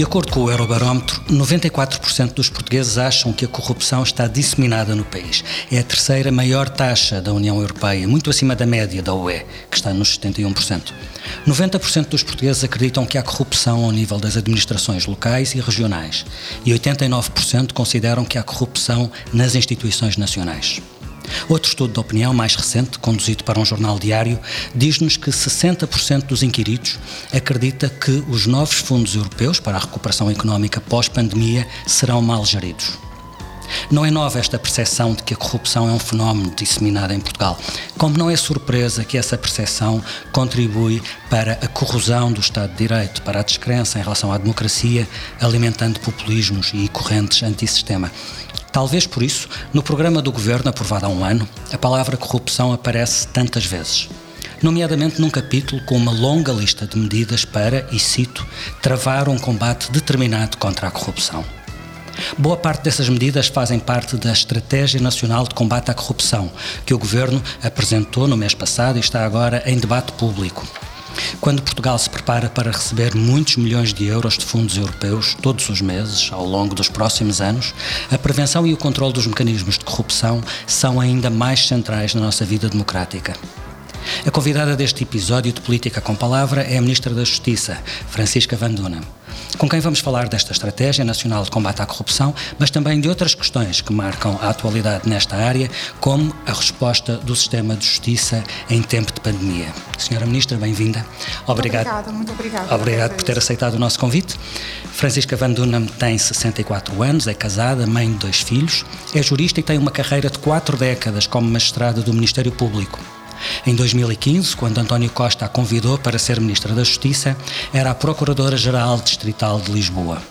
De acordo com o Eurobarómetro, 94% dos portugueses acham que a corrupção está disseminada no país. É a terceira maior taxa da União Europeia, muito acima da média da UE, que está nos 71%. 90% dos portugueses acreditam que há corrupção ao nível das administrações locais e regionais. E 89% consideram que há corrupção nas instituições nacionais. Outro estudo de opinião mais recente, conduzido para um jornal diário, diz-nos que 60% dos inquiridos acredita que os novos fundos europeus para a recuperação económica pós-pandemia serão mal geridos. Não é nova esta percepção de que a corrupção é um fenómeno disseminado em Portugal, como não é surpresa que essa percepção contribui para a corrosão do Estado de Direito, para a descrença em relação à democracia, alimentando populismos e correntes antissistema. Talvez por isso, no programa do governo aprovado há um ano, a palavra corrupção aparece tantas vezes. Nomeadamente num capítulo com uma longa lista de medidas para, e cito, travar um combate determinado contra a corrupção. Boa parte dessas medidas fazem parte da Estratégia Nacional de Combate à Corrupção, que o Governo apresentou no mês passado e está agora em debate público. Quando Portugal se prepara para receber muitos milhões de euros de fundos europeus todos os meses, ao longo dos próximos anos, a prevenção e o controle dos mecanismos de corrupção são ainda mais centrais na nossa vida democrática. A convidada deste episódio de Política com Palavra é a Ministra da Justiça, Francisca Van Duna, com quem vamos falar desta Estratégia Nacional de Combate à Corrupção, mas também de outras questões que marcam a atualidade nesta área, como a resposta do sistema de justiça em tempo de pandemia. Senhora Ministra, bem-vinda. Obrigado. Obrigada, muito obrigada. Obrigado por ter aceitado o nosso convite. Francisca Van Dunham tem 64 anos, é casada, mãe de dois filhos, é jurista e tem uma carreira de quatro décadas como magistrada do Ministério Público. Em 2015, quando António Costa a convidou para ser Ministra da Justiça, era a Procuradora-Geral Distrital de Lisboa.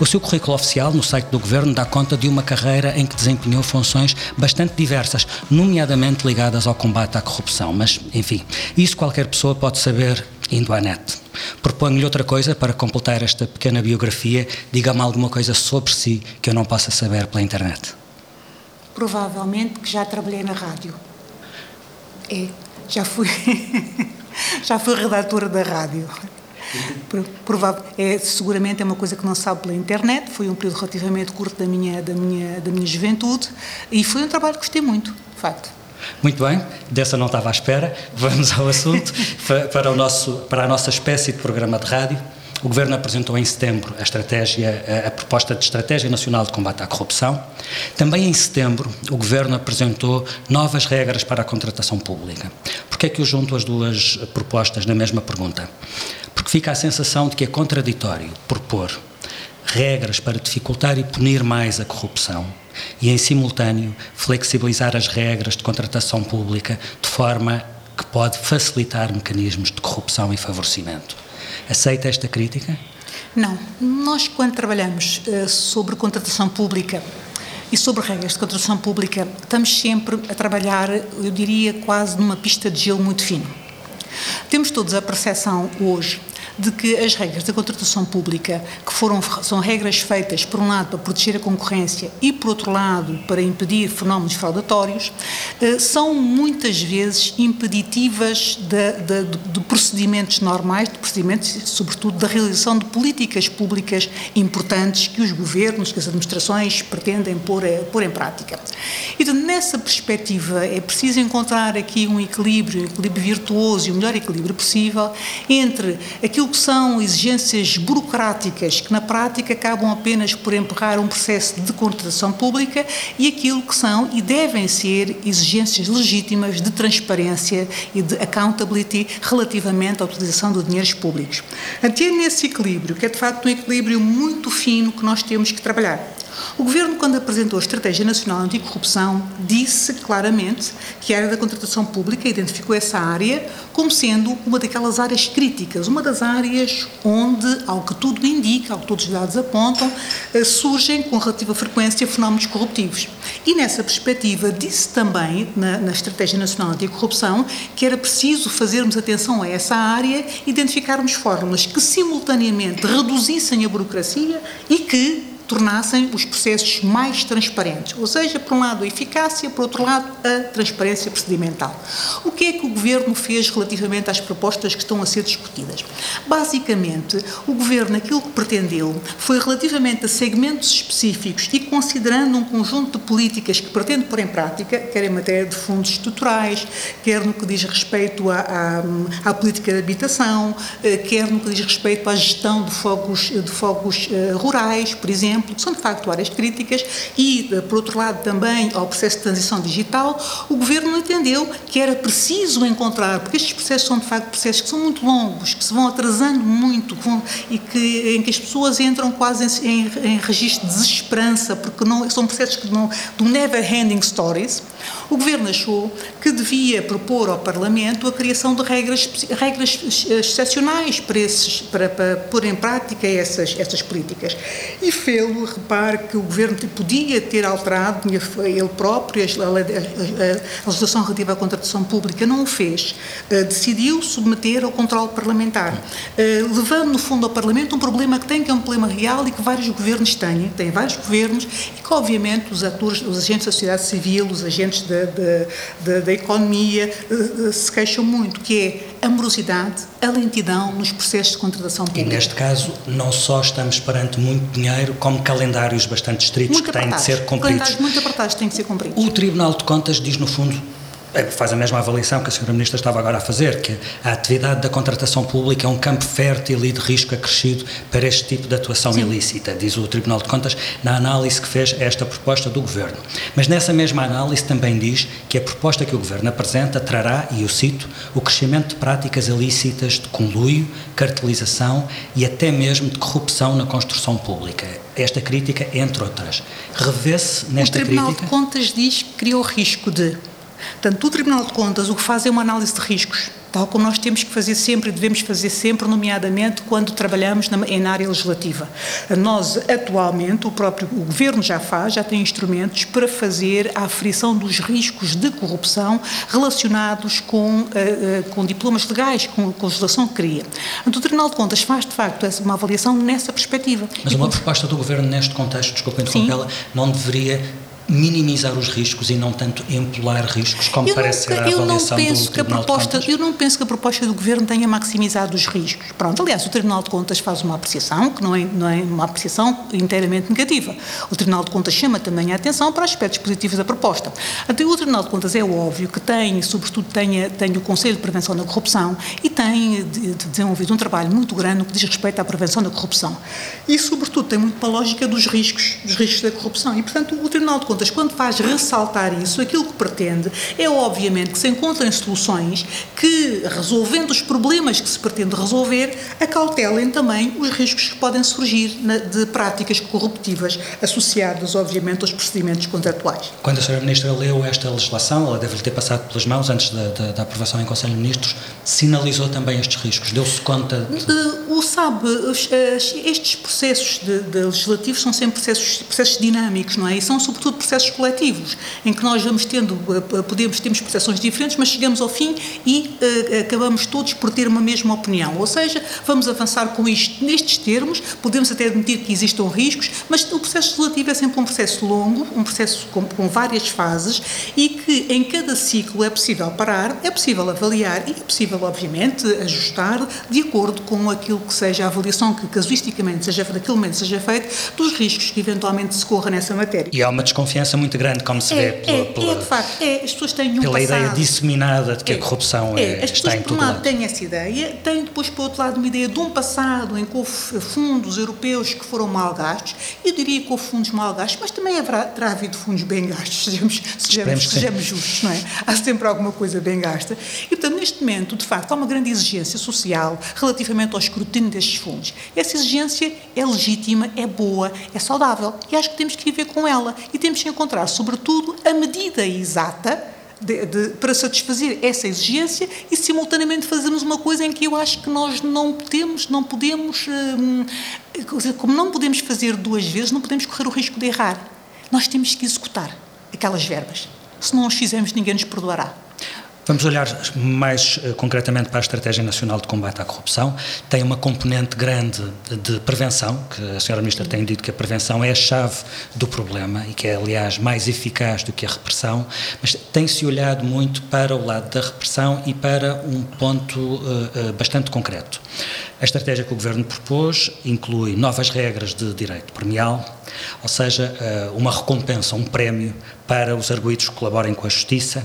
O seu currículo oficial no site do Governo dá conta de uma carreira em que desempenhou funções bastante diversas, nomeadamente ligadas ao combate à corrupção. Mas, enfim, isso qualquer pessoa pode saber indo à net. Proponho-lhe outra coisa para completar esta pequena biografia. Diga-me alguma coisa sobre si que eu não possa saber pela internet. Provavelmente que já trabalhei na rádio. É, já fui, já fui redatora da rádio. Provável, é, seguramente é uma coisa que não sabe pela internet, foi um período relativamente curto da minha, da minha, da minha juventude e foi um trabalho que gostei muito, de facto. Muito bem, dessa não estava à espera. Vamos ao assunto, para, o nosso, para a nossa espécie de programa de rádio. O Governo apresentou em setembro a, estratégia, a, proposta de Estratégia Nacional de Combate à Corrupção. Também em setembro, o Governo apresentou novas regras para a contratação pública. Por que é que eu junto as duas propostas na mesma pergunta? Porque fica a sensação de que é contraditório propor regras para dificultar e punir mais a corrupção e, em simultâneo, flexibilizar as regras de contratação pública de forma que pode facilitar mecanismos de corrupção e favorecimento. Aceita esta crítica? Não. Nós, quando trabalhamos uh, sobre contratação pública e sobre regras de contratação pública, estamos sempre a trabalhar, eu diria, quase numa pista de gelo muito fino. Temos todos a percepção hoje de que as regras da contratação pública, que foram, são regras feitas, por um lado, para proteger a concorrência e, por outro lado, para impedir fenómenos fraudatórios, eh, são muitas vezes impeditivas de, de, de procedimentos normais, de procedimentos, sobretudo, da realização de políticas públicas importantes que os governos, que as administrações pretendem pôr, eh, pôr em prática. E, nessa perspectiva, é preciso encontrar aqui um equilíbrio, um equilíbrio virtuoso e o melhor equilíbrio possível entre aquilo aquilo que são exigências burocráticas que na prática acabam apenas por empurrar um processo de contratação pública e aquilo que são e devem ser exigências legítimas de transparência e de accountability relativamente à utilização de dinheiros públicos. Até nesse equilíbrio, que é de facto um equilíbrio muito fino que nós temos que trabalhar. O Governo, quando apresentou a Estratégia Nacional Anticorrupção, disse claramente que a área da contratação pública identificou essa área como sendo uma daquelas áreas críticas, uma das áreas onde, ao que tudo indica, ao que todos os dados apontam, eh, surgem com relativa frequência fenómenos corruptivos. E nessa perspectiva, disse também, na, na Estratégia Nacional Anticorrupção, que era preciso fazermos atenção a essa área, identificarmos fórmulas que simultaneamente reduzissem a burocracia e que tornassem os processos mais transparentes. Ou seja, por um lado a eficácia, por outro lado a transparência procedimental. O que é que o Governo fez relativamente às propostas que estão a ser discutidas? Basicamente, o Governo aquilo que pretendeu foi relativamente a segmentos específicos e considerando um conjunto de políticas que pretende pôr em prática, quer em matéria de fundos estruturais, quer no que diz respeito à, à, à política de habitação, eh, quer no que diz respeito à gestão de fogos, de fogos uh, rurais, por exemplo, que são de facto áreas críticas, e, uh, por outro lado, também ao processo de transição digital, o Governo entendeu que era preciso encontrar, porque estes processos são de facto processos que são muito longos, que se vão atrasando muito vão, e que, em que as pessoas entram quase em, em, em registro de desesperança, porque não, são processos que não, do never-ending stories, o Governo achou que devia propor ao Parlamento a criação de regras, regras excepcionais para, esses, para, para pôr em prática essas, essas políticas. E fê-lo, repare que o Governo podia ter alterado, ele próprio, a, legislação relativa à contratação pública, não o fez. Uh, decidiu submeter ao controle parlamentar, uh, levando, no fundo, ao Parlamento um problema que tem, que é um problema real e que vários governos têm, têm vários governos, e que, obviamente, os atores, os agentes da sociedade civil, os agentes da, da, da economia, uh, se queixam muito, que é a morosidade, a lentidão nos processos de contratação pública. E neste caso, não só estamos perante muito dinheiro, como calendários bastante estritos muito que têm de ser cumpridos. Calendários muito apertados têm de ser cumpridos. O Tribunal de Contas diz, no fundo, faz a mesma avaliação que a Sra. Ministra estava agora a fazer, que a atividade da contratação pública é um campo fértil e de risco acrescido para este tipo de atuação Sim. ilícita, diz o Tribunal de Contas, na análise que fez a esta proposta do Governo. Mas nessa mesma análise também diz que a proposta que o Governo apresenta trará, e eu cito, o crescimento de práticas ilícitas de conluio, cartelização e até mesmo de corrupção na construção pública. Esta crítica, entre outras. Revê-se nesta crítica... O Tribunal crítica... de Contas diz que criou risco de Portanto, o Tribunal de Contas o que faz é uma análise de riscos, tal como nós temos que fazer sempre e devemos fazer sempre, nomeadamente quando trabalhamos na, em área legislativa. Nós, atualmente, o próprio o Governo já faz, já tem instrumentos para fazer a aferição dos riscos de corrupção relacionados com, uh, uh, com diplomas legais, com, com a legislação que cria. Então, o Tribunal de Contas faz, de facto, uma avaliação nessa perspectiva. Mas uma proposta do Governo neste contexto, desculpa interrompê-la, não deveria minimizar os riscos e não tanto empolar riscos, como eu parece ser a avaliação do Tribunal proposta, de Contas? Eu não penso que a proposta do Governo tenha maximizado os riscos. Pronto, aliás, o Tribunal de Contas faz uma apreciação, que não é, não é uma apreciação inteiramente negativa. O Tribunal de Contas chama também a atenção para aspectos positivos da proposta. Até o Tribunal de Contas é óbvio que tem, sobretudo, tem, tem o Conselho de Prevenção da Corrupção e tem de, de desenvolvido um trabalho muito grande no que diz respeito à prevenção da corrupção. E, sobretudo, tem muito para a lógica dos riscos, dos riscos da corrupção. E, portanto, o Tribunal de Contas Contas, quando faz ressaltar isso, aquilo que pretende é, obviamente, que se encontrem soluções que, resolvendo os problemas que se pretende resolver, acautelem também os riscos que podem surgir de práticas corruptivas associadas, obviamente, aos procedimentos contratuais. Quando a Sra. Ministra leu esta legislação, ela deve-lhe ter passado pelas mãos antes da, da, da, aprovação em Conselho de Ministros, sinalizou também estes riscos? Deu-se conta? De... O sabe, estes processos de, de legislativos são sempre processos, processos dinâmicos, não é? E são, sobretudo, processos coletivos, em que nós vamos tendo, eh, podemos, temos percepções diferentes, mas chegamos ao fim e uh, acabamos todos por ter uma mesma opinião. Ou seja, vamos avançar com isto nestes termos, podemos até admitir que existam riscos, mas o processo legislativo é sempre um processo longo, um processo com, com várias fases e que em cada ciclo é possível parar, é possível avaliar e é possível, obviamente, ajustar de acordo com aquilo que seja a avaliação que casuisticamente seja, naquele momento seja feita dos riscos que eventualmente se corra nessa matéria. E há uma desconfiança desconfiança muito grande, como se é, vê pela, é, pela, é, de facto, é, as pessoas têm um pela passado, ideia disseminada de que é, a corrupção é, é, as está em todo lado. têm essa ideia, têm depois, por outro lado, uma ideia de um passado em que houve fundos europeus que foram mal gastos. Eu diria que houve fundos mal gastos, mas também haverá, terá havido fundos bem gastos, sejamos, sejamos, sejamos justos, não é? Há sempre alguma coisa bem gasta. E, portanto, neste momento, de facto, há uma grande exigência social relativamente ao escrutínio destes fundos. Essa exigência é legítima, é boa, é saudável e acho que temos que viver com ela e temos encontrar, sobretudo, sobretudo, a medida exata de, de, para satisfazer essa exigência e, simultaneamente, fazermos uma coisa em que eu acho que nós não temos, não podemos, hum, como não podemos fazer duas vezes, não podemos correr o risco de errar. Nós temos que executar aquelas verbas. Se não as fizermos, ninguém nos perdoará. Vamos olhar mais uh, concretamente para a Estratégia Nacional de Combate à Corrupção. Tem uma componente grande de prevenção, que a Sra. Ministra tem dito que a prevenção é a chave do problema e que é, aliás, mais eficaz do que a repressão, mas tem-se olhado muito para o lado da repressão e para um ponto uh, bastante concreto. A estratégia que o Governo propôs inclui novas regras de direito premial, ou seja, uma recompensa, um prémio para os arguídos que colaborem com a Justiça,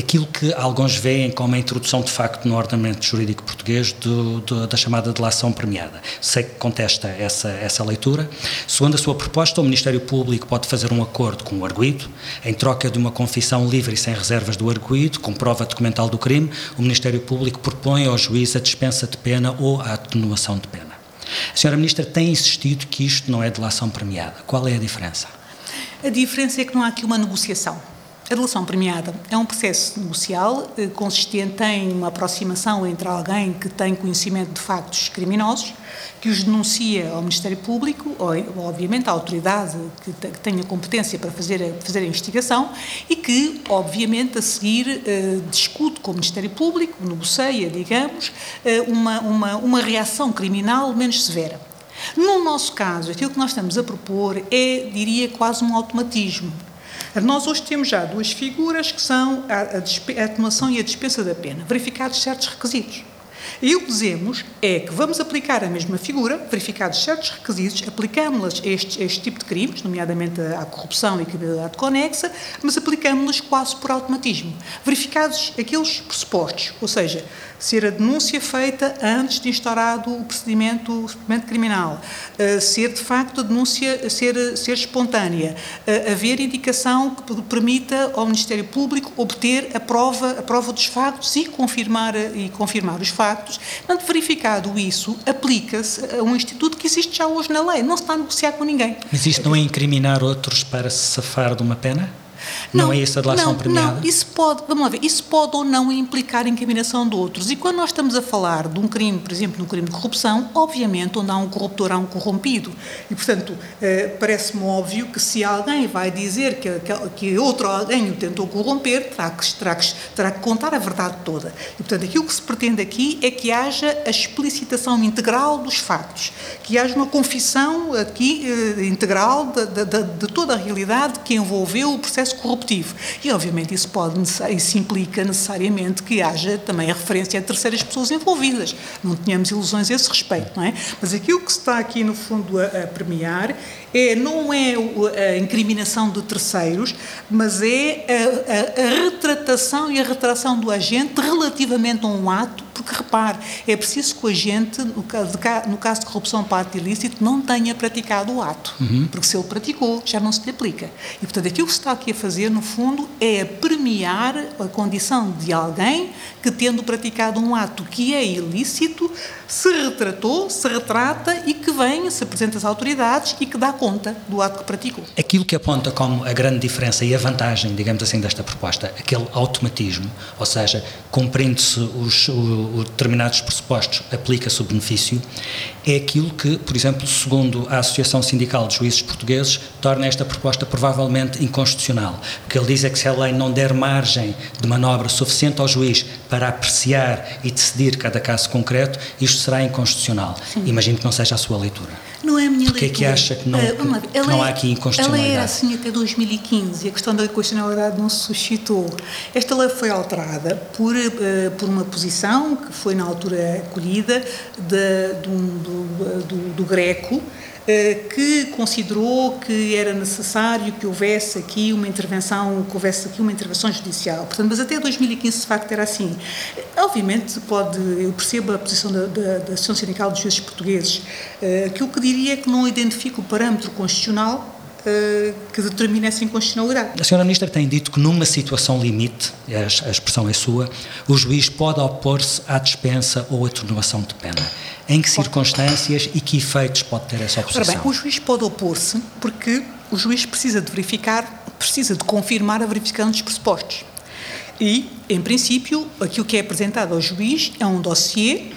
aquilo que alguns veem como a introdução de facto no ordenamento jurídico português do, do, da chamada delação premiada. Sei que contesta essa, essa leitura. Segundo a sua proposta, o Ministério Público pode fazer um acordo com o arguído, em troca de uma confissão livre e sem reservas do arguído, com prova documental do crime, o Ministério Público propõe ao juiz a dispensa de pena ou a atenuação de pena. A senhora Ministra tem insistido que isto não é delação premiada. Qual é a diferença? A diferença é que não há aqui uma negociação. A relação premiada é um processo negocial eh, consistente em uma aproximação entre alguém que tem conhecimento de factos criminosos, que os denuncia ao Ministério Público, ou, obviamente à autoridade que, tenha competência para fazer, fazer a investigação, e que, obviamente, a seguir eh, discute com o Ministério Público, negocia, digamos, eh, uma, uma, uma reação criminal menos severa. No nosso caso, aquilo que nós estamos a propor é, diria, quase um automatismo. Nós hoje temos já duas figuras que são a, atenuação e a dispensa da pena, verificados certos requisitos. E o que dizemos é que vamos aplicar a mesma figura, verificados certos requisitos, aplicamos-las a este, este, tipo de crimes, nomeadamente à corrupção e criminalidade conexa, mas aplicamos-las quase por automatismo. Verificados aqueles pressupostos, ou seja, ser a denúncia feita antes de instaurado o procedimento, o procedimento criminal, uh, ser de facto a denúncia ser, ser espontânea, uh, haver indicação que permita ao Ministério Público obter a prova, a prova dos factos e confirmar, e confirmar os factos. Portanto, verificado isso, aplica-se a um instituto que existe já hoje na lei, não se está a negociar com ninguém. Mas isto não é incriminar outros para se safar de uma pena? Não, não é isso a delação não, premiada? Não, isso pode, vamos lá ver, isso pode ou não implicar incriminação de outros. E quando nós estamos a falar de um crime, por exemplo, de um crime de corrupção, obviamente onde há um corruptor há um corrompido. E, portanto, eh, parece-me óbvio que se alguém vai dizer que, que, que, outro alguém o tentou corromper, terá que, terá, que, terá que contar a verdade toda. E, portanto, aquilo que se pretende aqui é que haja a explicitação integral dos factos, que haja uma confissão aqui eh, integral de, de, de, de toda a realidade que envolveu o processo corruptivo. E, obviamente, isso, pode, isso implica necessariamente que haja também a referência a terceiras pessoas envolvidas. Não tenhamos ilusões a esse respeito, não é? Mas aquilo que está aqui, no fundo, a, a premiar é, não é a incriminação de terceiros, mas é a, a, a retratação e a retração do agente relativamente a um ato porque, repare, é preciso que o agente, no caso de, no caso de corrupção para ato ilícito, não tenha praticado o ato. Uhum. Porque se ele praticou, já não se lhe aplica. E, portanto, aquilo que se está aqui a fazer, no fundo, é premiar a condição de alguém que, tendo praticado um ato que é ilícito, se retratou, se retrata e que vem, se apresenta às autoridades e que dá conta do ato que praticou. Aquilo que aponta como a grande diferença e a vantagem, digamos assim, desta proposta, aquele automatismo, ou seja, cumprindo-se os, os determinados pressupostos, aplica-se o benefício, é aquilo que, por exemplo, segundo a Associação Sindical de Juízes Portugueses, torna esta proposta provavelmente inconstitucional. O que ele diz é que se a lei não der margem de manobra suficiente ao juiz para apreciar e decidir cada caso concreto, isto será inconstitucional. Sim. Imagino que não seja a sua leitura. Não é a minha leitura. Porquê é que acha que não, uh, que, que não há aqui inconstitucionalidade? A lei era assim até 2015 e a questão da inconstitucionalidade não se suscitou. Esta lei foi alterada por, uh, por uma posição que foi na altura acolhida de, de um, do, do, do Greco, que considerou que era necessário que houvesse aqui uma intervenção, que houvesse aqui uma intervenção judicial. Portanto, mas até 2015 de facto era assim. Obviamente pode, eu percebo a posição da, da, da Associação Sindical dos Juízes Portugueses, eh, que o que diria é que não identifica o parâmetro constitucional eh, que determina essa inconstitucionalidade. A senhora Ministra tem dito que numa situação limite, a expressão é sua, o juiz pode opor-se à dispensa ou atenuação de pena. Em que circunstâncias e que efeitos pode ter essa oposição? Ora bem, o juiz pode opor-se porque o juiz precisa de verificar, precisa de confirmar a verificação dos pressupostos. E, em princípio, aquilo que é apresentado ao juiz é um dossiê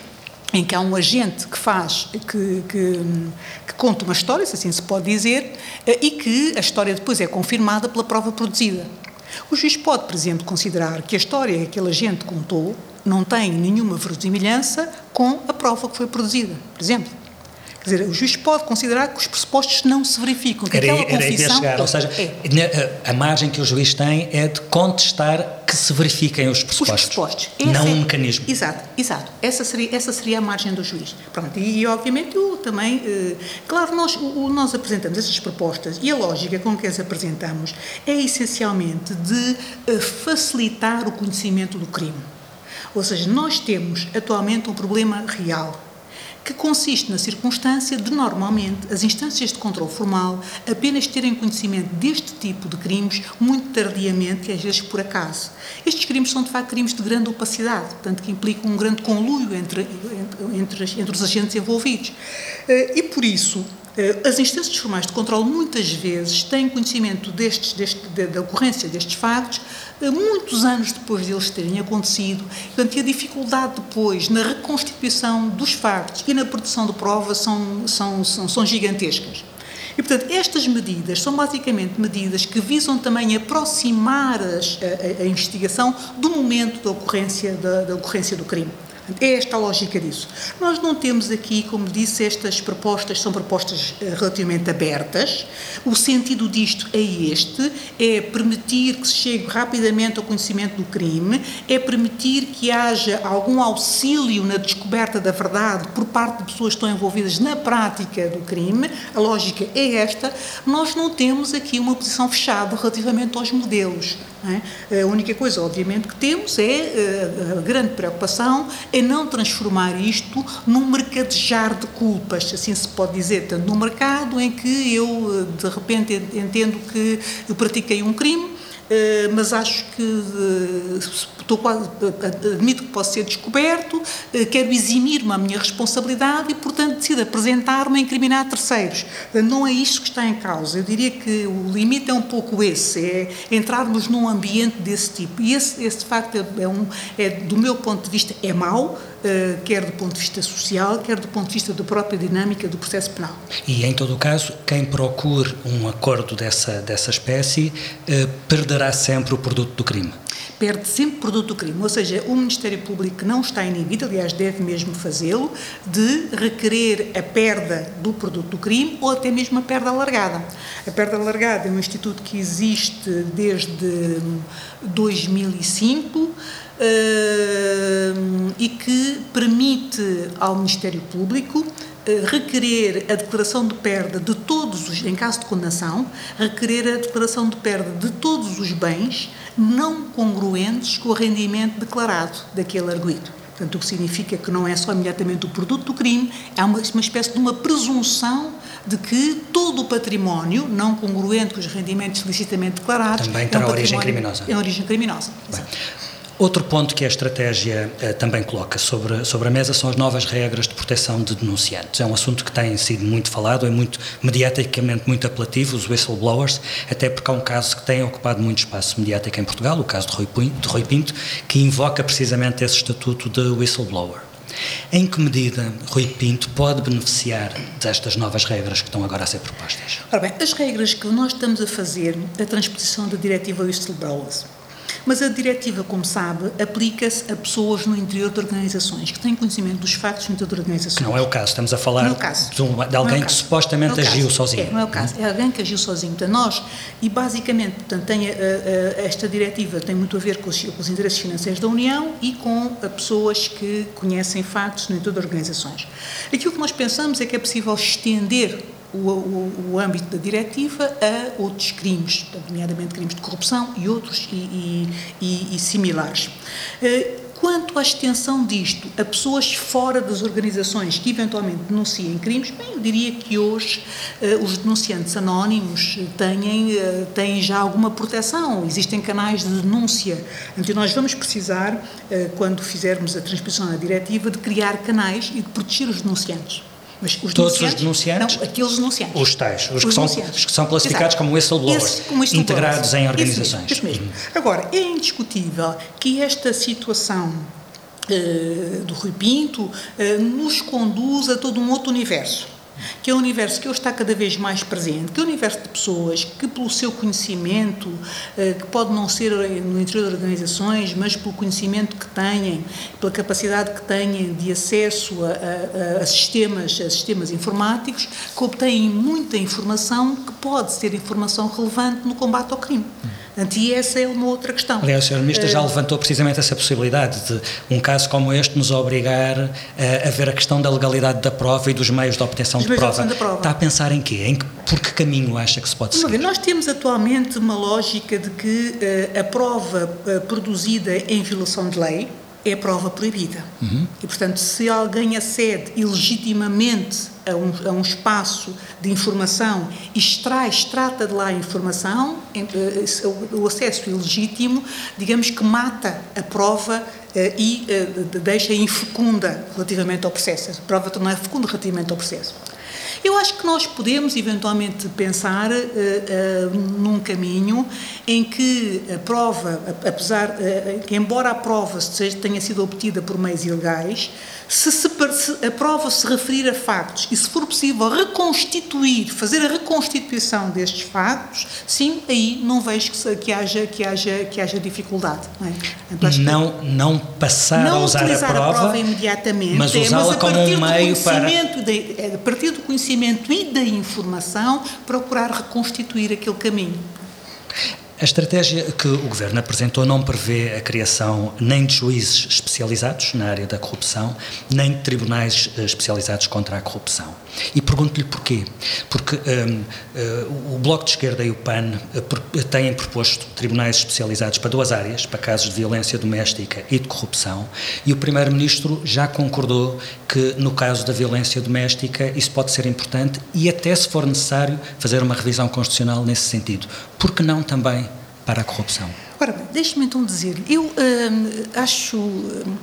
em que há um agente que faz, que, que, que, conta uma história, se assim se pode dizer, eh, e que a história depois é confirmada pela prova produzida. O juiz pode, por exemplo, considerar que a história que aquele agente contou não tem nenhuma verosimilhança com a prova que foi produzida, por exemplo. Quer dizer, o juiz pode considerar que os pressupostos não se verificam, que era, aquela era confissão... chegar, ou seja, é. a, a, margem que o juiz tem é de contestar que se verifiquem os pressupostos, os pressupostos. não é, um mecanismo. Exato, exato. Essa seria, essa seria a margem do juiz. Pronto, e, e obviamente eu também... Eh, claro, nós, o, nós apresentamos essas propostas e a lógica com que as apresentamos é essencialmente de eh, facilitar o conhecimento do crime. Ou seja, nós temos atualmente um problema real que consiste na circunstância de, normalmente, as instâncias de controle formal apenas terem conhecimento deste tipo de crimes muito tardiamente e às vezes por acaso. Estes crimes são, de facto, crimes de grande opacidade, portanto, que implicam um grande conluio entre, entre, entre os agentes envolvidos. Eh, e, por isso, eh, as instâncias formais de controle muitas vezes têm conhecimento destes, deste, da ocorrência destes factos muitos anos depois deles terem acontecido, portanto, a dificuldade depois na reconstituição dos factos e na produção de provas são, são, são, são gigantescas. E, portanto, estas medidas são basicamente medidas que visam também aproximar a, a, a investigação do momento da ocorrência, da, da ocorrência do crime. É esta a lógica disso. Nós não temos aqui, como disse, estas propostas são propostas eh, relativamente abertas. O sentido disto é este: é permitir que se chegue rapidamente ao conhecimento do crime, é permitir que haja algum auxílio na descoberta da verdade por parte de pessoas que estão envolvidas na prática do crime. A lógica é esta. Nós não temos aqui uma posição fechada relativamente aos modelos. É? A única coisa, obviamente, que temos é eh, a grande preocupação em não transformar isto num mercadejar de culpas, assim se pode dizer, tanto num mercado em que eu, eh, de repente, entendo que eu pratiquei um crime, mas acho que estou quase, admito que posso ser descoberto, eh, quero eximir-me a minha responsabilidade e, portanto, decido apresentar-me a incriminar terceiros. Não é isto que está em causa. Eu diria que o limite é um pouco esse, é entrarmos num ambiente desse tipo. E esse, esse de facto, é, é um, é, do meu ponto de vista, é mau, quer do ponto de vista social, quer do ponto de vista da própria dinâmica do processo penal. E, em todo o caso, quem procure um acordo dessa, dessa espécie uh, perderá sempre o produto do crime perde sempre produto do crime. Ou seja, o Ministério Público não está inibido, aliás, deve mesmo fazê-lo, de requerer a perda do produto do crime ou até mesmo a perda alargada. A perda alargada é um instituto que existe desde 2005 uh, e que permite ao Ministério Público eh, requerer a declaração de perda de todos os, em caso de condenação, requerer a declaração de perda de todos os bens não congruentes com o rendimento declarado daquele arguído. Portanto, o que significa que não é só imediatamente o produto do crime, é uma, uma espécie de uma presunção de que todo o património não congruente com os rendimentos licitamente declarados também terá é um origem criminosa. É origem criminosa. Bem, Outro ponto que a estratégia eh, também coloca sobre, sobre a mesa são as novas regras de proteção de denunciantes. É um assunto que tem sido muito falado, é muito mediaticamente muito apelativo, os whistleblowers, até porque há um caso que tem ocupado muito espaço mediático em Portugal, o caso de Rui, Pinto, de Rui Pinto, que invoca precisamente esse estatuto de whistleblower. Em que medida Rui Pinto pode beneficiar destas novas regras que estão agora a ser propostas? Ora bem, as regras que nós estamos a fazer, a transposição da diretiva whistleblowers, mas a diretiva, como sabe, aplica-se a pessoas no interior de organizações, que têm conhecimento dos factos no interior de organizações. Não é o caso, estamos a falar é de, um, de, alguém é que supostamente é agiu sozinho. É, não é o caso, é alguém que agiu sozinho. Portanto, nós, e basicamente, portanto, tem, a, a, esta diretiva tem muito a ver com os, com os interesses financeiros da União e com pessoas que conhecem factos no interior de organizações. Aquilo que nós pensamos é que é possível estender o, o, o, âmbito da diretiva a outros crimes, nomeadamente crimes de corrupção e outros e, e, e, similares. Eh, quanto à extensão disto a pessoas fora das organizações que eventualmente denunciem crimes, bem, eu diria que hoje eh, os denunciantes anónimos têm, eh, têm já alguma proteção, existem canais de denúncia. Então, nós vamos precisar, quando fizermos a transposição da diretiva, de criar canais e de proteger os denunciantes. Mas os Todos denunciantes, os denunciantes? Não, aqueles denunciantes. Os tais, os, os que, são, os que são classificados Exato. como whistleblowers, como integrados em organizações. Isso mesmo, isso mesmo. Agora, é indiscutível que esta situação uh, do Rui Pinto uh, nos conduz a todo um outro universo. Que é um universo que hoje está cada vez mais presente, que é um universo de pessoas que, pelo seu conhecimento, eh, que pode não ser no interior de organizações, mas pelo conhecimento que têm, pela capacidade que têm de acesso a, a, a sistemas, a sistemas informáticos, que obtêm muita informação que pode ser informação relevante no combate ao crime. Portanto, e essa é uma outra questão. Aliás, o Sr. Ministro já eh, levantou precisamente essa possibilidade de um caso como este nos obrigar a, a ver a questão da legalidade da prova e dos meios de obtenção, de prova. de prova. Está a pensar em quê? Em que, por que caminho acha que se pode seguir? Nós temos atualmente uma lógica de que uh, a prova uh, produzida em violação de lei é prova proibida. Uhum. E, portanto, se alguém acede ilegitimamente a um, a um, espaço de informação e extrai, extrata de lá a informação, eh, o acesso ilegítimo, digamos que mata a prova eh, e eh, deixa infecunda relativamente ao processo. A prova é fecunda relativamente ao processo. Eu acho que nós podemos eventualmente pensar uh, uh, num caminho em que a prova, apesar uh, que embora a prova seja, tenha sido obtida por meios ilegais, se, se, se, a prova se referir a factos e se for possível reconstituir, fazer a reconstituição destes factos, sim, aí não vejo que, que haja, que, haja, que haja dificuldade. Não, é? não, não passar não a usar a prova, a prova imediatamente, mas usá-la é, como um meio para... É, a partir do conhecimento e da informação, procurar reconstituir aquele caminho. A estratégia que o Governo apresentou não prevê a criação nem de juízes especializados na área da corrupção, nem de tribunais eh, especializados contra a corrupção. E pergunto-lhe porquê. Porque um, uh, eh, o Bloco de Esquerda e o PAN uh, têm proposto tribunais especializados para duas áreas, para casos de violência doméstica e de corrupção, e o Primeiro-Ministro já concordou que, no caso da violência doméstica, isso pode ser importante e, até se for necessário, fazer uma revisão constitucional nesse sentido. Por que não também para a corrupção? Ora deixe-me então dizer, eu hum, acho. Hum,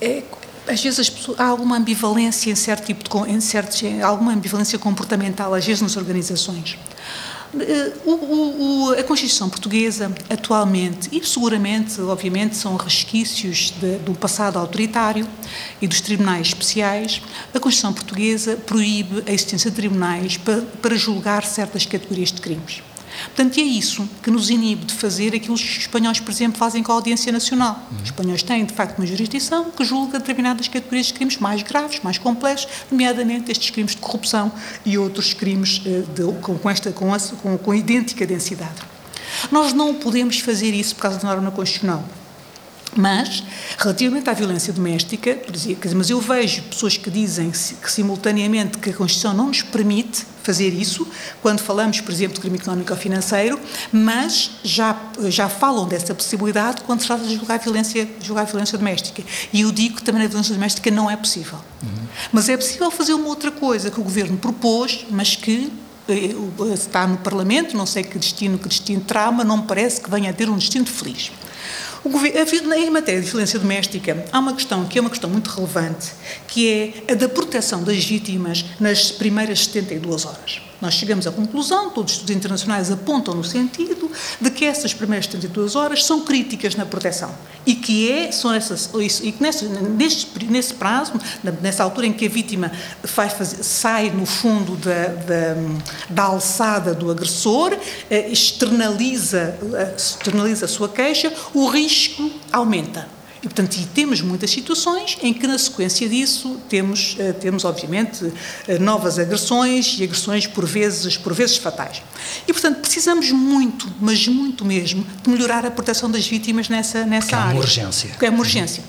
é, às vezes pessoas, há alguma ambivalência em certo tipo de em certos, alguma ambivalência comportamental às vezes nas organizações. Eh, o, o, a Constituição Portuguesa, atualmente, e seguramente, obviamente, são resquícios de, do passado autoritário e dos tribunais especiais, a Constituição Portuguesa proíbe a existência de tribunais para, para julgar certas categorias de crimes. Portanto, é isso que nos inibe de fazer aquilo que os espanhóis, por exemplo, fazem com a Audiência Nacional. Uhum. Os espanhóis têm, de facto, uma jurisdição que julga determinadas categorias de crimes mais graves, mais complexos, nomeadamente estes crimes de corrupção e outros crimes eh, de, com, esta, com, com, com idêntica densidade. Nós não podemos fazer isso por causa da norma constitucional. Mas, relativamente à violência doméstica, mas eu vejo pessoas que dizem que simultaneamente que a Constituição não nos permite fazer isso, quando falamos, por exemplo, de crime económico ou financeiro, mas já, já falam dessa possibilidade quando se trata de julgar a violência, julgar a violência doméstica. E eu digo que também a violência doméstica não é possível. Uhum. Mas é possível fazer uma outra coisa que o Governo propôs, mas que eh, está no Parlamento, não sei que destino, que destino terá, mas não me parece que venha a ter um destino feliz. Governo, em matéria de violência doméstica, há uma questão que é uma questão muito relevante, que é a da proteção das vítimas nas primeiras 72 horas. Nós chegamos à conclusão, todos os estudos internacionais apontam no sentido de que essas primeiras 72 horas são críticas na proteção e que é, são essas, e que nesse, neste, nesse prazo, nessa altura em que a vítima sai no fundo da, da, da alçada do agressor, eh, externaliza, eh, externaliza a sua queixa, o risco aumenta. E, portanto, e temos muitas situações em que, na sequência disso, temos, uh, temos obviamente, uh, novas agressões e agressões, por vezes, por vezes fatais. E, portanto, precisamos muito, mas muito mesmo, de melhorar a proteção das vítimas nessa, nessa que área. É uma urgência. É uma urgência.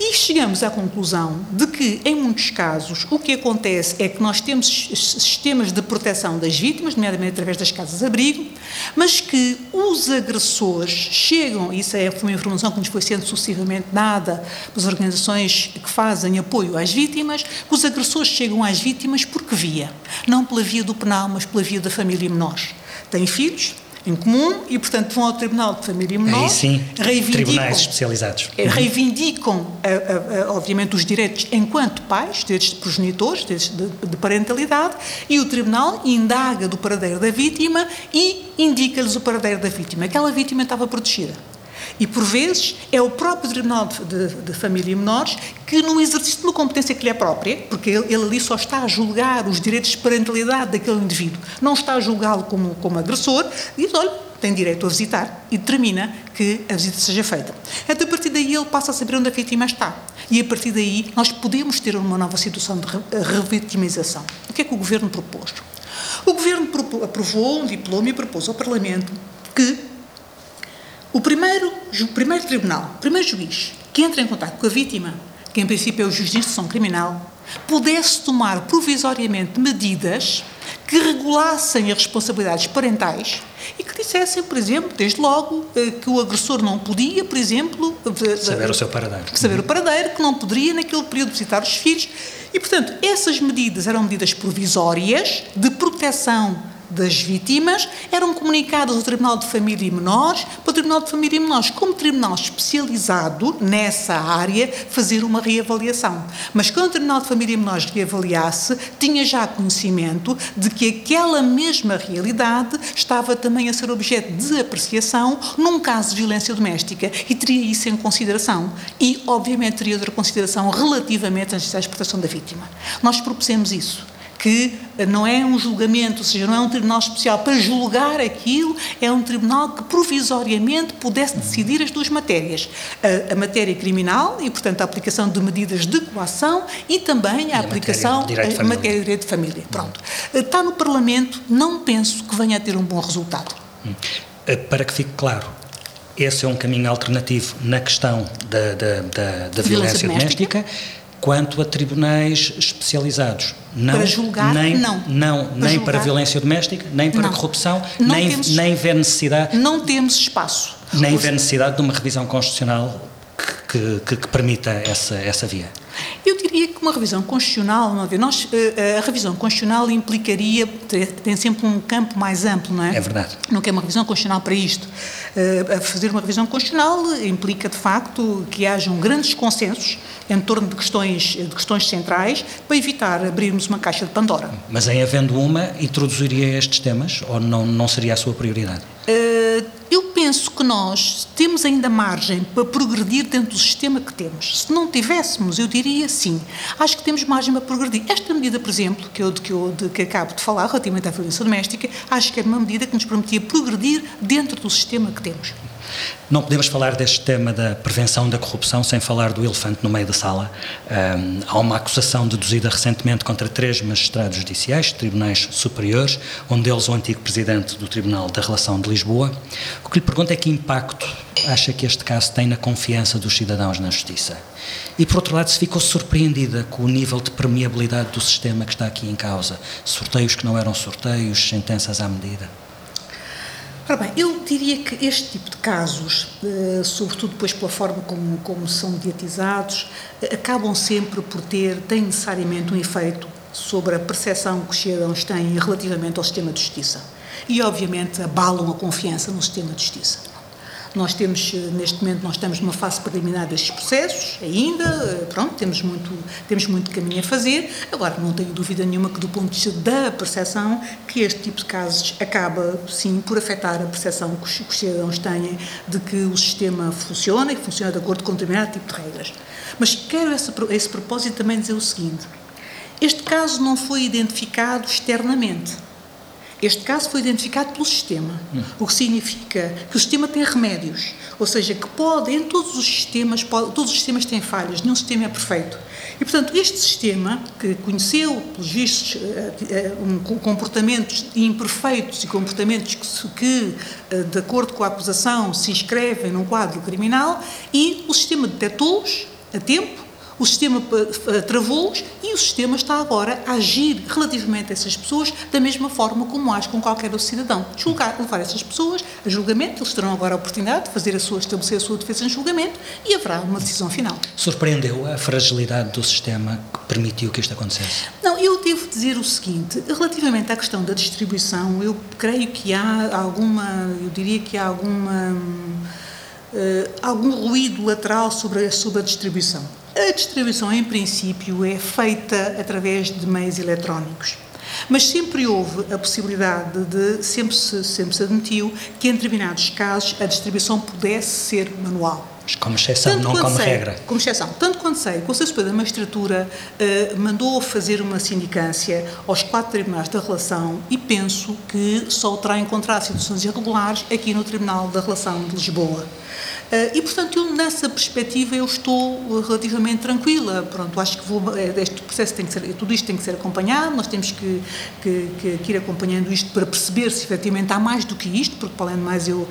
E chegamos à conclusão de que, em muitos casos, o que acontece é que nós temos sistemas de proteção das vítimas, nomeadamente através das casas-abrigo, mas que os agressores chegam, isso é, uma informação que nos foi sendo sucessivamente dada pelas organizações que fazem apoio às vítimas, que os agressores chegam às vítimas porque via, não pela via do penal, mas pela via da família menores. Têm filhos, em comum e, portanto, vão ao Tribunal de Família Menor, Aí sim, reivindicam, tribunais especializados. Reivindicam, a, a, a, obviamente, os direitos enquanto pais, direitos de progenitores, direitos de, de parentalidade, e o Tribunal indaga do paradeiro da vítima e indica-lhes o paradeiro da vítima. Aquela vítima estava protegida. E, por vezes, é o próprio Tribunal de, de, de, Família e Menores que, no exercício de uma competência que lhe é própria, porque ele, ele, ali só está a julgar os direitos de parentalidade daquele indivíduo, não está a julgá-lo como, como agressor, diz: olha, tem direito a visitar e determina que a visita seja feita. Até a partir daí ele passa a saber onde a vítima está. E a partir daí nós podemos ter uma nova situação de revitimização. O que é que o Governo propôs? O Governo aprovou um diploma e propôs ao Parlamento que o primeiro, o primeiro tribunal, o primeiro juiz que entra em contato com a vítima, que em princípio é o juiz de instrução criminal, pudesse tomar provisoriamente medidas que regulassem as responsabilidades parentais e que dissessem, por exemplo, desde logo, eh, que o agressor não podia, por exemplo, saber o seu paradeiro. Saber o paradeiro, que não poderia naquele período visitar os filhos. E, portanto, essas medidas eram medidas provisórias de proteção das vítimas eram comunicadas ao Tribunal de Família e Menores, para o Tribunal de Família e Menores, como tribunal especializado nessa área, fazer uma reavaliação. Mas quando o Tribunal de Família e Menores reavaliasse, tinha já conhecimento de que aquela mesma realidade estava também a ser objeto de apreciação num caso de violência doméstica e teria isso em consideração. E, obviamente, teria outra consideração relativamente de proteção da vítima. Nós propusemos isso que não é um julgamento, ou seja, não é um tribunal especial para julgar aquilo, é um tribunal que provisoriamente pudesse decidir as duas matérias. A, a matéria criminal e, portanto, a aplicação de medidas de coação e também a, a aplicação da matéria de direito de família. Pronto. Está no Parlamento, não penso que venha a ter um bom resultado. Hum. Eh, para que fique claro, esse é um caminho alternativo na questão da, da, da, da violência, violência doméstica. doméstica quanto a tribunais especializados. Não, para julgar, nem, não. não para nem julgar, para violência doméstica, nem para não. corrupção, não nem, temos, nem vê necessidade. Não temos espaço. Nem vê necessidade de uma revisão constitucional que, que, que permita essa, essa via. Eu diria que uma revisão constitucional, não é? Nós, eh, eh, a revisão constitucional implicaria, tem sempre um campo mais amplo, não é? É verdade. Não quer uma revisão constitucional para isto. Eh, fazer uma revisão constitucional implica, de facto, que hajam grandes consensos em torno de questões, de questões centrais para evitar abrirmos uma caixa de Pandora. Mas em havendo uma, introduziria estes temas ou não, não seria a sua prioridade? Uh, eu penso que nós temos ainda margem para progredir dentro do sistema que temos. Se não tivéssemos, eu diria sim. Acho que temos margem para progredir. Esta medida, por exemplo, que eu, que eu de, que acabo de falar, relativamente à violência doméstica, acho que era uma medida que nos permitia progredir dentro do sistema que temos. Não podemos falar deste tema da prevenção da corrupção sem falar do elefante no meio da sala. Um, há uma acusação deduzida recentemente contra três magistrados judiciais, tribunais superiores, um deles o antigo presidente do Tribunal da Relação de Lisboa. O que lhe pergunto é que impacto acha que este caso tem na confiança dos cidadãos na justiça? E, por outro lado, se ficou surpreendida com o nível de permeabilidade do sistema que está aqui em causa? Sorteios que não eram sorteios, sentenças à medida? Ora bem, eu diria que este tipo de casos, eh, sobretudo depois pela forma como, como são mediatizados, eh, acabam sempre por ter, têm necessariamente um efeito sobre a percepção que os cidadãos têm relativamente ao sistema de justiça. E, obviamente, abalam a confiança no sistema de justiça. Nós temos, eh, neste momento, nós estamos numa fase preliminar destes processos, ainda, eh, pronto, temos muito, temos muito caminho a fazer. Agora, não tenho dúvida nenhuma que, do ponto de vista da percepção, que este tipo de casos acaba, sim, por afetar a percepção que os, que os cidadãos têm de que o sistema funciona e que funciona de acordo com determinado tipo de regras. Mas quero, esse, esse propósito, também dizer o seguinte: este caso não foi identificado externamente este caso foi identificado pelo sistema, o que significa que o sistema tem remédios, ou seja, que pode, em todos os sistemas, pode, todos os sistemas têm falhas, nenhum sistema é perfeito. E, portanto, este sistema, que conheceu, pelos vistos, eh, eh, comportamentos imperfeitos e comportamentos que, que, eh, de acordo com a acusação, se inscrevem num quadro criminal, e o sistema detectou-os a tempo, o sistema eh, travou-os e o sistema está agora a agir relativamente a essas pessoas da mesma forma como age com qualquer outro cidadão. Julgar, levar essas pessoas a julgamento, eles terão agora a oportunidade de fazer a sua, estabelecer a sua defesa em julgamento e haverá uma decisão final. Surpreendeu a fragilidade do sistema que permitiu que isto acontecesse? Não, eu devo dizer o seguinte, relativamente à questão da distribuição, eu creio que há alguma, eu diria que há alguma... Uh, algum ruído lateral sobre a, sobre a distribuição. A distribuição, em princípio, é feita através de meios eletrónicos. Mas sempre houve a possibilidade de, sempre se, sempre se admitiu que em determinados casos a distribuição pudesse ser manual. Como exceção, Tanto não como sei, regra. Como exceção. Tanto quanto sei, o Conselho Superior da Magistratura uh, mandou fazer uma sindicância aos quatro tribunais da relação e penso que só terá encontrado situações irregulares aqui no Tribunal da Relação de Lisboa. Uh, e, portanto, eu, nessa perspectiva, eu estou relativamente tranquila. Pronto, acho que vou, eh, este processo tem que ser, tudo isto tem que ser acompanhado, nós temos que, que, que, que ir acompanhando isto para perceber se efetivamente há mais do que isto, porque, para além de mais, eu,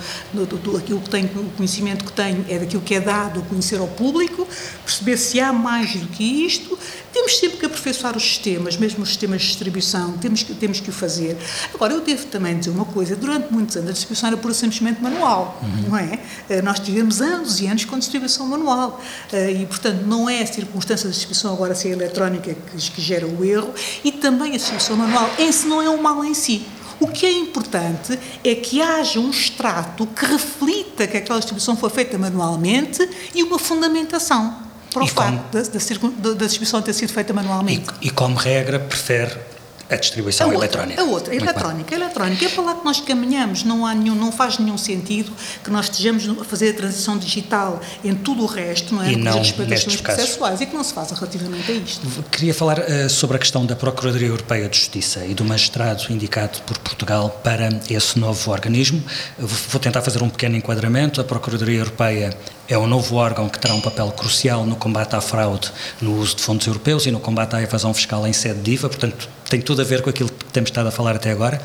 aquilo que tenho, o conhecimento que tenho é daquilo que é dado a conhecer ao público, perceber se há mais do que isto. Temos sempre que aperfeiçoar os sistemas, mesmo os sistemas de distribuição, temos que, temos que o fazer. Agora, eu devo também dizer uma coisa: durante muitos anos a distribuição era pura simplesmente manual, uhum. não é? Eh, nós tivemos anos e anos com distribuição manual eh, e, portanto, não é a circunstância da distribuição agora ser eletrónica que, que gera o erro e também a distribuição manual em si não é um mal em si. O que é importante é que haja um extrato que reflita que aquela distribuição foi feita manualmente e uma fundamentação para o facto da, da, da, distribuição ter sido feita manualmente. E, e como regra, prefere a distribuição a outra, eletrónica. A outra, a eletrónica. A eletrónica é para lá que nós caminhamos, não, há nenhum, não faz nenhum sentido que nós estejamos a fazer a transição digital em tudo o resto, não é? E não respeito nestes processuais e que não se faz relativamente a isto. Queria falar uh, sobre a questão da Procuradoria Europeia de Justiça e do magistrado indicado por Portugal para esse novo organismo. Vou tentar fazer um pequeno enquadramento. A Procuradoria Europeia é um novo órgão que terá um papel crucial no combate à fraude no uso de fundos europeus e no combate à evasão fiscal em sede de IVA, portanto, tem tudo a ver com aquilo que temos estado a falar até agora.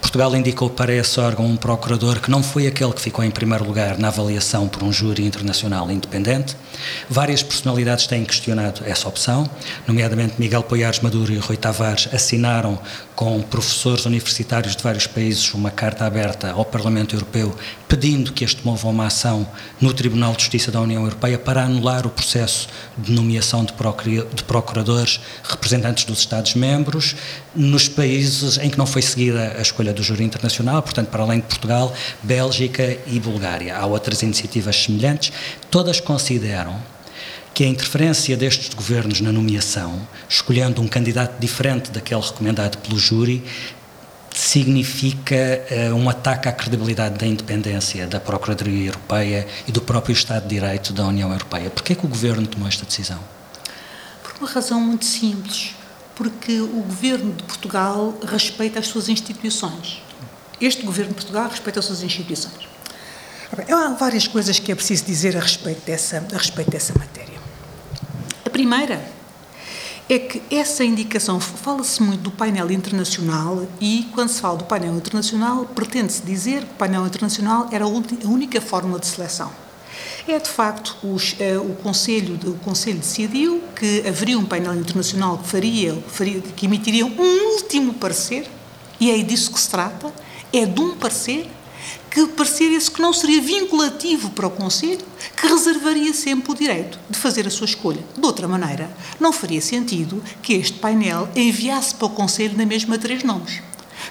Portugal indicou para esse órgão um procurador que não foi aquele que ficou em primeiro lugar na avaliação por um júri internacional independente. Várias personalidades têm questionado essa opção, nomeadamente Miguel Poiares Maduro e Rui Tavares assinaram com professores universitários de vários países uma carta aberta ao Parlamento Europeu pedindo que este mova uma ação no Tribunal de Justiça da União Europeia para anular o processo de nomeação de procuradores representantes dos Estados-membros nos países em que não foi seguida a escolha do júri internacional, portanto, para além de Portugal, Bélgica e Bulgária. Há outras iniciativas semelhantes, todas consideram que a interferência destes governos na nomeação, escolhendo um candidato diferente daquele recomendado pelo júri, significa uh, um ataque à credibilidade da independência da Procuradoria Europeia e do próprio Estado de Direito da União Europeia. Por que é que o Governo tomou esta decisão? Por uma razão muito simples. Porque o Governo de Portugal respeita as suas instituições. Este Governo de Portugal respeita as suas instituições. Há várias coisas que é preciso dizer a respeito dessa, a respeito dessa matéria. A primeira é que essa indicação, fala-se muito do painel internacional e, quando se fala do painel internacional, pretende-se dizer que o painel internacional era a única fórmula de seleção. É, de facto, os, uh, o, Conselho, o Conselho decidiu que haveria um painel internacional que, faria, faria, que emitiria um último parecer, e é disso que se trata, é de um parecer que parecer esse que não seria vinculativo para o Conselho, que reservaria sempre o direito de fazer a sua escolha. De outra maneira, não faria sentido que este painel enviasse para o Conselho na mesma três nomes.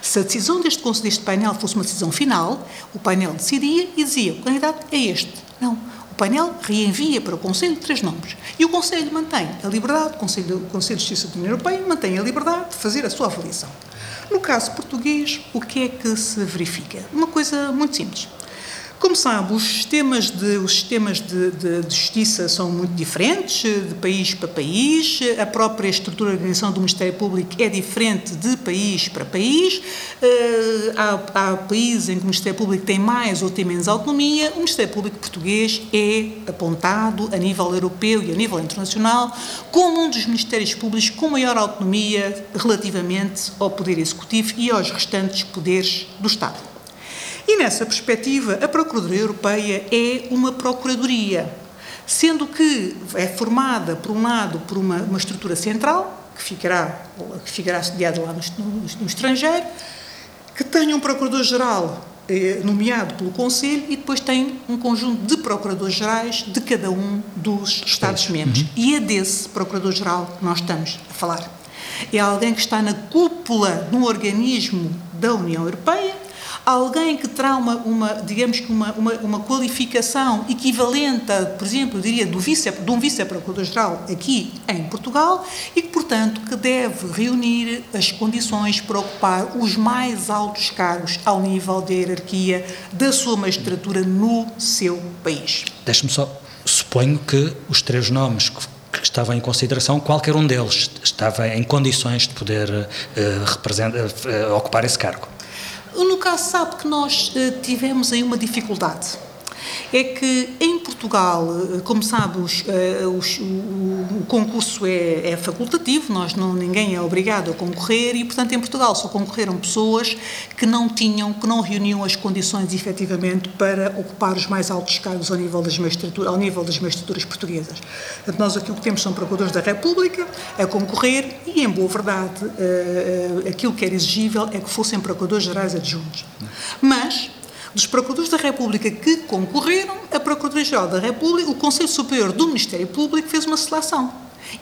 Se a decisão deste, deste painel fosse uma decisão final, o painel decidia e dizia: o candidato é este. Não. O painel reenvia para o Conselho três nomes. E o Conselho mantém a liberdade, o Conselho, o Conselho de Justiça da União Europeia mantém a liberdade de fazer a sua avaliação. No caso português, o que é que se verifica? Uma coisa muito simples. Como sabe, os sistemas de, os sistemas de, de, de, justiça são muito diferentes, de país para país, a própria estrutura de organização do Ministério Público é diferente de país para país, uh, há, há, países em que o Ministério Público tem mais ou tem menos autonomia, o Ministério Público português é apontado a nível europeu e a nível internacional como um dos Ministérios Públicos com maior autonomia relativamente ao Poder Executivo e aos restantes poderes do Estado. E nessa perspectiva, a Procuradoria Europeia é uma Procuradoria, sendo que é formada, por um lado, por uma, uma estrutura central, que ficará, que ficará sediada lá no, no, no estrangeiro, que tem um Procurador-Geral eh, nomeado pelo Conselho e depois tem um conjunto de Procuradores-Gerais de cada um dos Estados-membros. Uhum. E é desse Procurador-Geral que nós estamos a falar. É alguém que está na cúpula de um organismo da União Europeia alguém que terá uma, uma digamos que uma, uma, uma, qualificação equivalente, a, por exemplo, eu diria, do vice, de um vice-procurador-geral aqui em Portugal e que, portanto, que deve reunir as condições para ocupar os mais altos cargos ao nível da hierarquia da sua magistratura no seu país. Deixe-me só, suponho que os três nomes que que estavam em consideração, qualquer um deles estava em condições de poder uh, uh, ocupar esse cargo. No caso, sabe que nós uh, tivemos aí uma dificuldade é que em Portugal, eh, como sabe, os, eh, os, o, o, concurso é, é, facultativo, nós não, ninguém é obrigado a concorrer e, portanto, em Portugal só concorreram pessoas que não tinham, que não reuniam as condições efetivamente para ocupar os mais altos cargos ao nível das magistraturas, ao nível das magistraturas portuguesas. Portanto, nós aquilo que temos são procuradores da República a concorrer e, em boa verdade, uh, aquilo que era exigível é que fossem procuradores gerais adjuntos. Mas dos Procuradores da República que concorreram, a Procuradoria-Geral da República, o Conselho Superior do Ministério Público fez uma seleção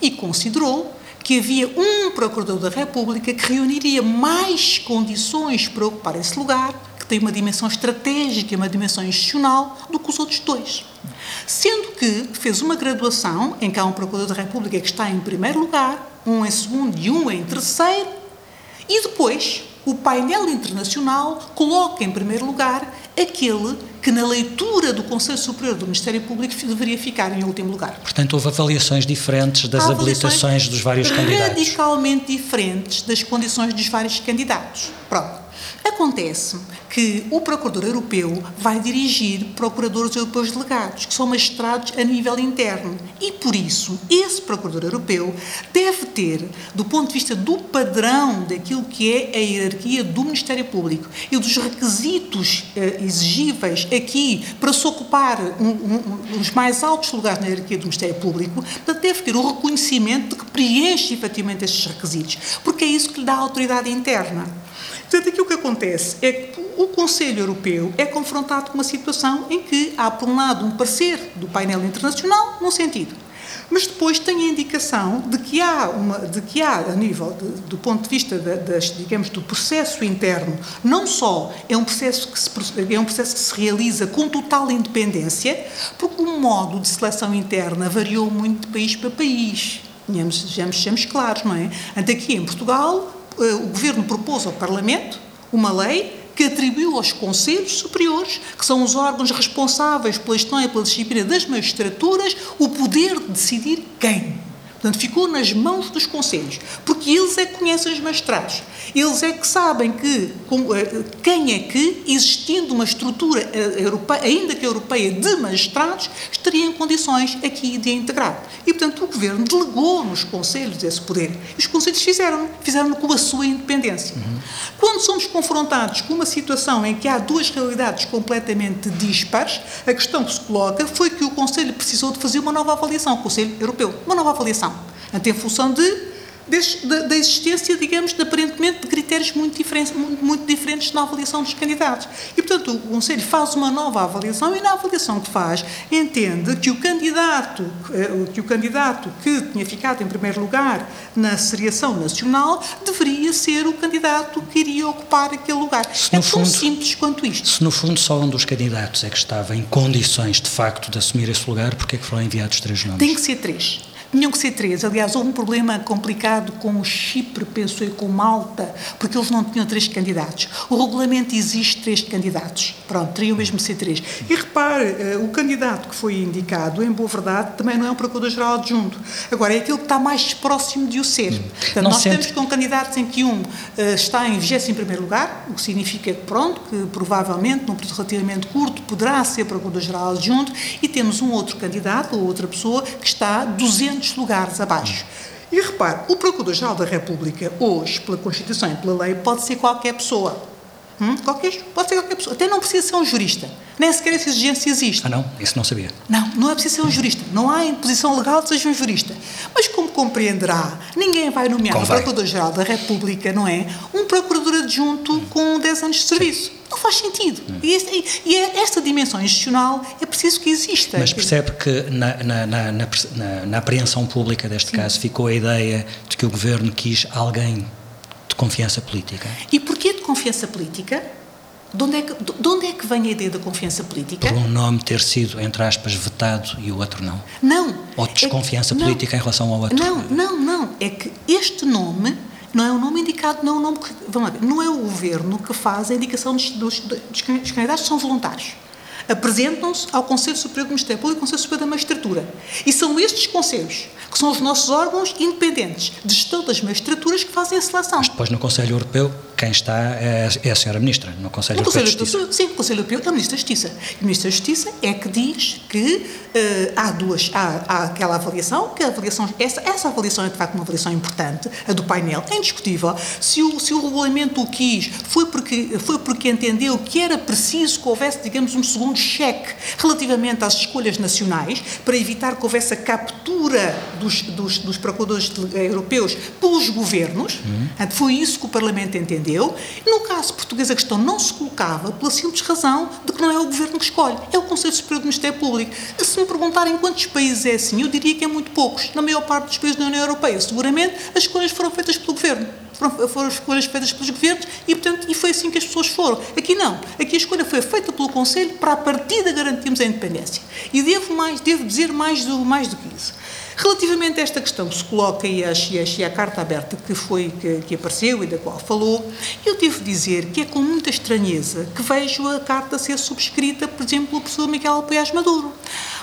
e considerou que havia um Procurador da República que reuniria mais condições para ocupar esse lugar, que tem uma dimensão estratégica uma dimensão institucional, do que os outros dois. Sendo que fez uma graduação em que há um Procurador da República que está em primeiro lugar, um em segundo e um em terceiro, e depois o painel internacional coloca em primeiro lugar aquele que, na leitura do Conselho Superior do Ministério Público, deveria ficar em último lugar. Portanto, houve avaliações diferentes das habilitações dos vários candidatos. Radicalmente diferentes das condições dos vários candidatos. Pronto. Acontece que o Procurador Europeu vai dirigir Procuradores Europeus Delegados, que são magistrados a nível interno. E, por isso, esse Procurador Europeu deve ter, do ponto de vista do padrão daquilo que é a hierarquia do Ministério Público e dos requisitos eh, exigíveis aqui para se ocupar um, um, os mais altos lugares na hierarquia do Ministério Público, deve ter o reconhecimento de que preenche efetivamente estes requisitos, porque é isso que lhe dá autoridade interna. Portanto, aqui o que acontece é que o Conselho Europeu é confrontado com uma situação em que há, por um lado, um parecer do painel internacional, num sentido, mas depois tem a indicação de que há, uma, de que há a nível de, do ponto de vista da, das, digamos, do processo interno, não só é um processo que se, é um processo que se realiza com total independência, porque o modo de seleção interna variou muito de país para país. Sejamos, sejamos claros, não é? Ante aqui em Portugal, o Governo propôs ao Parlamento uma lei que atribuiu aos Conselhos Superiores, que são os órgãos responsáveis pela gestão e pela disciplina das magistraturas, o poder de decidir quem Portanto, ficou nas mãos dos conselhos, porque eles é que conhecem os magistrados. Eles é que sabem que, eh, quem é que, existindo uma estrutura eh, europeia, ainda que europeia, de magistrados, estaria em condições aqui de integrar. E, portanto, o Governo delegou nos conselhos esse poder. E os conselhos fizeram, fizeram com a sua independência. Uhum. Quando somos confrontados com uma situação em que há duas realidades completamente dispares, a questão que se coloca foi que o Conselho precisou de fazer uma nova avaliação, o Conselho Europeu, uma nova avaliação. Portanto, em função de, de, da existência, digamos, de, aparentemente, de critérios muito diferentes, muito, muito, diferentes na avaliação dos candidatos. E, portanto, o Conselho faz uma nova avaliação e, na avaliação que faz, entende que o candidato, eh, que, o candidato que tinha ficado em primeiro lugar na seriação nacional deveria ser o candidato que iria ocupar aquele lugar. Se é tão fundo, simples quanto isto. Se, no fundo, só um dos candidatos é que estava em condições, de facto, de assumir esse lugar, porque é que foram enviados três nomes? Tem que ser três. Tinham que ser três. Aliás, houve um problema complicado com o Chipre, penso eu, com Malta, porque eles não tinham três candidatos. O regulamento existe três candidatos. Pronto, teriam mesmo de ser três. E repare, eh, o candidato que foi indicado, em boa verdade, também não é um Procurador-Geral adjunto. Agora, é aquele que está mais próximo de o ser. Hum. Portanto, nós sente... temos com candidatos em que um uh, está em 21 lugar, o que significa que, pronto, que provavelmente, num período relativamente curto, poderá ser Procurador-Geral adjunto, e temos um outro candidato ou outra pessoa que está 200 lugares abaixo. E repare, o Procurador-Geral da República, hoje, pela Constituição e pela lei, pode ser qualquer pessoa. Hum? Qualquer, pode ser qualquer pessoa. Até não precisa ser um jurista. Nem sequer essa exigência existe. Ah, não? Isso não sabia. Não, não é preciso ser um jurista. Não há imposição legal de seja um jurista. Mas, como compreenderá, ninguém vai nomear um Procurador-Geral da República, não é? Um Procurador adjunto com 10 anos de serviço. Sim. Não faz sentido. Hum. E, e, é esta dimensão institucional é preciso que exista. Mas percebe que na, na, na, na, na apreensão pública deste Sim. caso ficou a ideia de que o governo quis alguém de confiança política. E porquê de confiança política? De onde, é que, de onde é que vem a ideia da confiança política? Por um nome ter sido, entre aspas, vetado e o outro não? Não. Ou desconfiança é que, política não, em relação ao outro? Não, não, não. É que este nome não é o nome indicado, não é o nome que. Vamos lá ver, não é o governo que faz a indicação dos, dos, dos candidatos que são voluntários apresentam-se ao Conselho Superior do Ministério Público e ao Conselho Superior da Magistratura. E são estes conselhos, que são os nossos órgãos independentes de gestão das magistraturas, que fazem a seleção. Mas depois no Conselho Europeu, quem está é, é a senhora Ministra, no Conselho no Europeu Conselho, de Justiça. Sim, no Conselho Europeu é o Ministro da Justiça. E o Ministro da Justiça é que diz que uh, há duas, há, há, aquela avaliação, que a avaliação, essa, essa avaliação é de facto uma avaliação importante, a do painel, é indiscutível. Se o, se o regulamento o quis, foi porque, foi porque entendeu que era preciso que houvesse, digamos, um segundo cheque relativamente às escolhas nacionais, para evitar que houvesse a captura dos, dos, dos procuradores europeus pelos governos. Uhum. Foi isso que o Parlamento entendeu. No caso português, a questão não se colocava pela simples razão de que não é o governo que escolhe, é o Conselho Superior do Ministério Público. Se me perguntarem quantos países é assim, eu diria que é muito poucos. Na maior parte dos países da União Europeia, seguramente, as escolhas foram feitas pelo governo foram, escolhas feitas pelos governos e, portanto, e foi assim que as pessoas foram. Aqui não. Aqui a escolha foi feita pelo Conselho para a partida garantirmos a independência. E devo, mais, devo dizer mais do, mais do que isso. Relativamente a esta questão que se coloca e a, e carta aberta que foi que, que, apareceu e da qual falou, eu devo dizer que é com muita estranheza que vejo a carta ser subscrita, por exemplo, pelo professor Miguel Apoiás Maduro.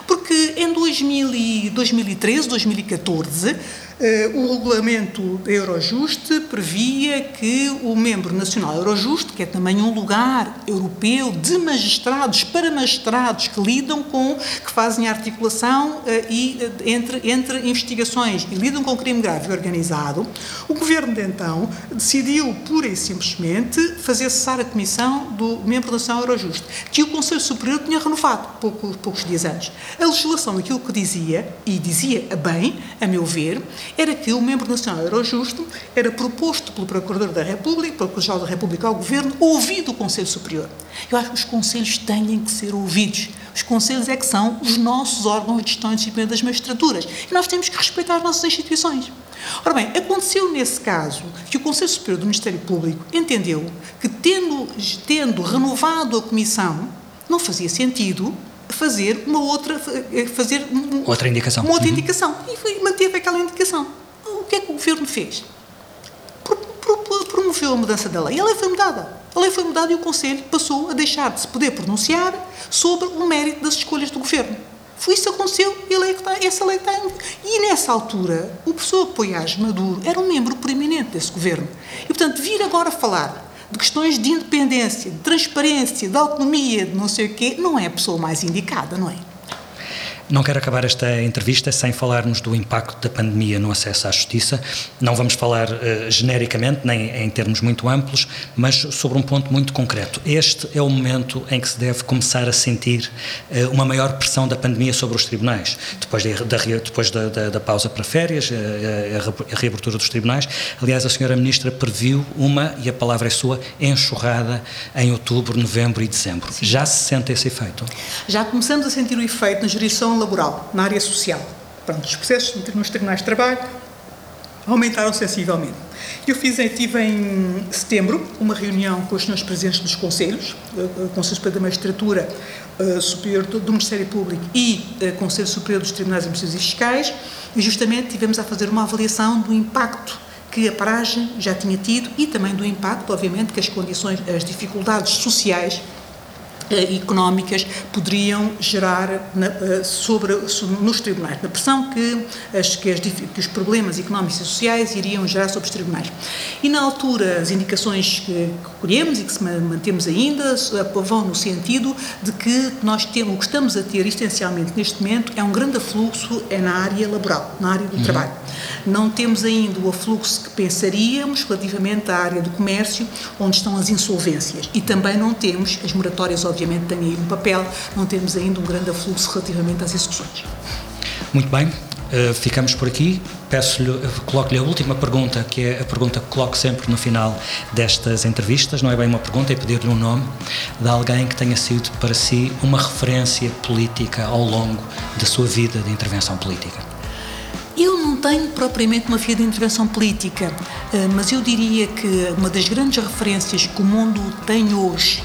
Porque em 2000 2013, 2014, Uh, o regulamento Eurojust previa que o membro nacional Eurojust, que é também um lugar europeu de magistrados para magistrados que lidam com, que fazem a articulação uh, e, uh, entre, entre investigações e lidam com crime grave organizado, o governo de então decidiu pura e simplesmente fazer cessar a comissão do membro nacional Eurojust, que o Conselho Superior tinha renovado pouco, poucos dias antes. A legislação, aquilo que dizia, e dizia bem, a meu ver, era que o membro nacional Eurojusto era proposto pelo Procurador da República, pelo Procurador da República ao Governo, ouvido o Conselho Superior. Eu acho que os Conselhos têm que ser ouvidos. Os Conselhos é que são os nossos órgãos de gestão e disciplina das magistraturas. E nós temos que respeitar as nossas instituições. Ora bem, aconteceu nesse caso que o Conselho Superior do Ministério Público entendeu que, tendo, tendo renovado a comissão, não fazia sentido fazer uma outra eh, fazer outra indicação. uma outra uhum. indicação. E manteve aquela indicação. O que é que o governo fez? Promoveu a mudança da lei. A lei foi mudada. A lei foi mudada e o Conselho passou a deixar de se poder pronunciar sobre o mérito das escolhas do governo. Foi isso que aconteceu e a lei está, essa lei está e nessa altura o professor Poiás Maduro era um membro preeminente desse governo. E portanto vir agora falar de questões de independência, de transparência, de autonomia, de não sei o quê, não é a pessoa mais indicada, não é? Não quero acabar esta entrevista sem falarmos do impacto da pandemia no acesso à justiça. Não vamos falar uh, genericamente, nem em termos muito amplos, mas sobre um ponto muito concreto. Este é o momento em que se deve começar a sentir uh, uma maior pressão da pandemia sobre os tribunais. Depois, de, da, depois da, da, da, pausa para férias, uh, a, a reabertura dos tribunais. Aliás, a senhora Ministra previu uma, e a palavra é sua, enxurrada em outubro, novembro e dezembro. Sim. Já se sente esse efeito? Já começamos a sentir o efeito na jurisdição laboral, na área social. Pronto, os processos nos tribunais de trabalho aumentaram sensivelmente. Eu fiz, tive em setembro uma reunião com os senhores presidentes dos conselhos, o eh, Conselho Superior da Magistratura, Superior do Ministério Público e Conselho Superior dos Tribunais Administrativos e Fiscais, e justamente tivemos a fazer uma avaliação do impacto que a paragem já tinha tido e também do impacto, obviamente, que as condições, as dificuldades sociais eh, económicas poderiam gerar na, eh, sobre, nos tribunais, na pressão que, as, que, as, que, os problemas económicos e sociais iriam gerar sobre os tribunais. E na altura as indicações que colhemos e que se mantemos ainda vão no sentido de que nós temos, o que estamos a ter essencialmente neste momento é um grande afluxo é na área laboral, na área do uhum. trabalho. Não temos ainda o afluxo que pensaríamos relativamente à área do comércio, onde estão as insolvências. E também não temos as moratórias, obviamente tem aí um papel, não temos ainda um grande afluxo relativamente às execuções. Muito bem, uh, ficamos por aqui. Peço-lhe, coloco-lhe a última pergunta, que é a pergunta que coloco sempre no final destas entrevistas. Não é bem uma pergunta, é pedir-lhe um nome de alguém que tenha sido para si uma referência política ao longo da sua vida de intervenção política. Eu não tenho propriamente uma vida de intervenção política, eh, mas eu diria que uma das grandes referências que o mundo tem hoje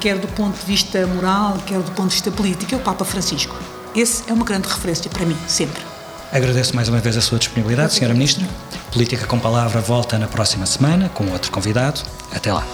quer do ponto de vista moral, quer do ponto de vista político, é o Papa Francisco. Esse é uma grande referência para mim, sempre. Agradeço mais uma vez a sua disponibilidade, Sra. Ministra. Política com Palavra volta na próxima semana com outro convidado. Até lá.